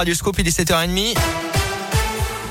Radioscope, il est 7h30.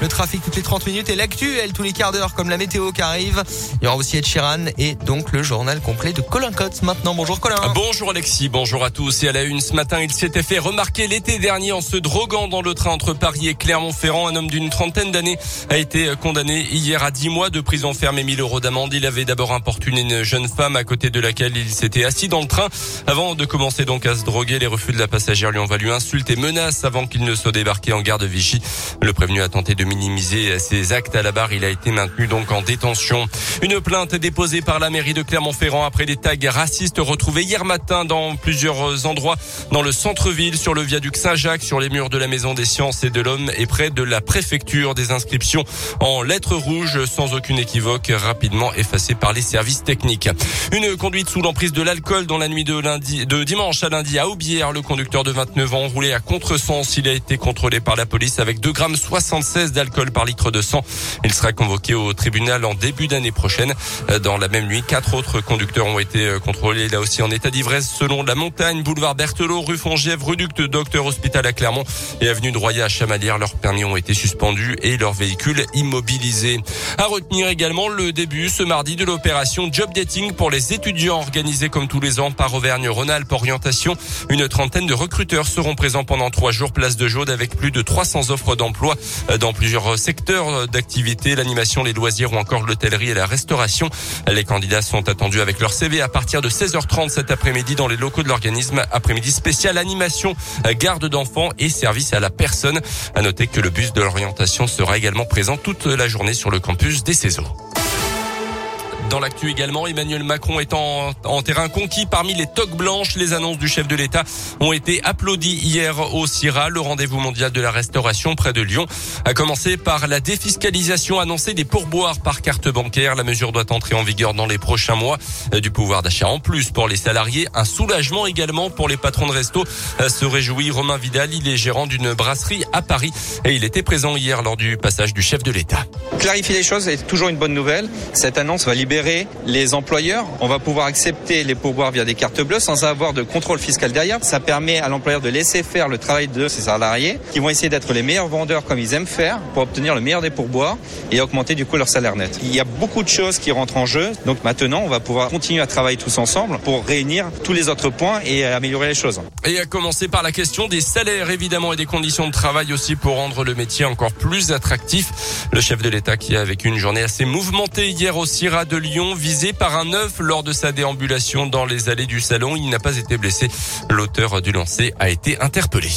Le trafic toutes les 30 minutes et l'actu, elle, tous les quarts d'heure, comme la météo qui arrive. Il y aura aussi Ed Sheeran et donc le journal complet de Colin Cotte. Maintenant, bonjour Colin. Bonjour Alexis, bonjour à tous. Et à la une, ce matin, il s'était fait remarquer l'été dernier en se droguant dans le train entre Paris et Clermont-Ferrand. Un homme d'une trentaine d'années a été condamné hier à 10 mois de prison ferme et 1000 euros d'amende. Il avait d'abord importuné une jeune femme à côté de laquelle il s'était assis dans le train. Avant de commencer donc à se droguer, les refus de la passagère lui ont valu insultes et menaces avant qu'il ne soit débarqué en gare de Vichy. Le prévenu a tenté de minimiser ses actes à la barre. Il a été maintenu donc en détention. Une plainte déposée par la mairie de Clermont-Ferrand après des tags racistes retrouvés hier matin dans plusieurs endroits dans le centre-ville, sur le viaduc Saint-Jacques, sur les murs de la Maison des Sciences et de l'Homme et près de la préfecture. Des inscriptions en lettres rouges sans aucune équivoque, rapidement effacées par les services techniques. Une conduite sous l'emprise de l'alcool dans la nuit de lundi, de dimanche à lundi à Aubière. Le conducteur de 29 ans roulait à contresens. Il a été contrôlé par la police avec 2 grammes 76 d'alcool par litre de sang. Il sera convoqué au tribunal en début d'année prochaine. Dans la même nuit, quatre autres conducteurs ont été contrôlés là aussi en état d'ivresse selon la montagne, boulevard Berthelot, rue Fongièvre, rue Duc de Docteur Hospital à Clermont et avenue de Roya à Chamalières. Leurs permis ont été suspendus et leurs véhicules immobilisés. À retenir également le début ce mardi de l'opération Job Dating pour les étudiants organisée comme tous les ans par Auvergne-Rhône-Alpes Orientation. Une trentaine de recruteurs seront présents pendant trois jours place de Jaude avec plus de 300 offres d'emploi dans plusieurs secteurs d'activité, l'animation, les loisirs ou encore l'hôtellerie et la restauration. Les candidats sont attendus avec leur CV à partir de 16h30 cet après-midi dans les locaux de l'organisme. Après-midi spécial animation, garde d'enfants et service à la personne. À noter que le bus de l'orientation sera également présent toute la journée sur le campus des Céseaux. Dans l'actu également, Emmanuel Macron est en, terrain conquis parmi les toques blanches. Les annonces du chef de l'État ont été applaudies hier au CIRA, le rendez-vous mondial de la restauration près de Lyon. A commencer par la défiscalisation annoncée des pourboires par carte bancaire. La mesure doit entrer en vigueur dans les prochains mois. Du pouvoir d'achat en plus pour les salariés. Un soulagement également pour les patrons de resto. Se réjouit Romain Vidal. Il est gérant d'une brasserie à Paris et il était présent hier lors du passage du chef de l'État. Clarifier les choses est toujours une bonne nouvelle. Cette annonce va libérer les employeurs. On va pouvoir accepter les pourboires via des cartes bleues sans avoir de contrôle fiscal derrière. Ça permet à l'employeur de laisser faire le travail de ses salariés qui vont essayer d'être les meilleurs vendeurs comme ils aiment faire pour obtenir le meilleur des pourboires et augmenter du coup leur salaire net. Il y a beaucoup de choses qui rentrent en jeu. Donc maintenant, on va pouvoir continuer à travailler tous ensemble pour réunir tous les autres points et améliorer les choses. Et à commencer par la question des salaires évidemment et des conditions de travail aussi pour rendre le métier encore plus attractif. Le chef de l'État qui a vécu une journée assez mouvementée hier au CIRA de Lyon, visé par un œuf lors de sa déambulation dans les allées du salon. Il n'a pas été blessé. L'auteur du lancer a été interpellé.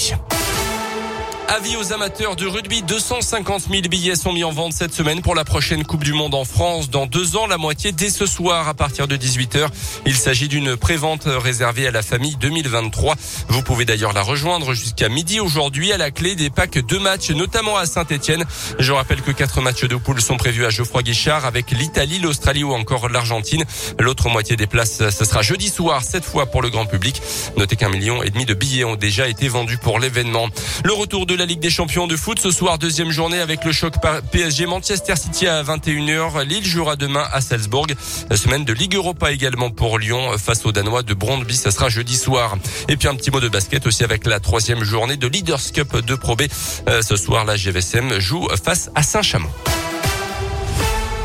Avis aux amateurs de rugby, 250 000 billets sont mis en vente cette semaine pour la prochaine Coupe du Monde en France. Dans deux ans, la moitié dès ce soir à partir de 18h. Il s'agit d'une prévente réservée à la famille 2023. Vous pouvez d'ailleurs la rejoindre jusqu'à midi aujourd'hui à la clé des packs de matchs, notamment à Saint-Etienne. Je rappelle que quatre matchs de poule sont prévus à Geoffroy Guichard avec l'Italie, l'Australie ou encore l'Argentine. L'autre moitié des places, ce sera jeudi soir, cette fois pour le grand public. Notez qu'un million et demi de billets ont déjà été vendus pour l'événement. Le retour de la Ligue des Champions de foot ce soir, deuxième journée avec le choc PSG Manchester City à 21h. Lille jouera demain à Salzbourg. La semaine de Ligue Europa également pour Lyon face aux Danois de Brondby. Ça sera jeudi soir. Et puis un petit mot de basket aussi avec la troisième journée de Leaders Cup de Pro B. Ce soir, la GVSM joue face à Saint-Chamond.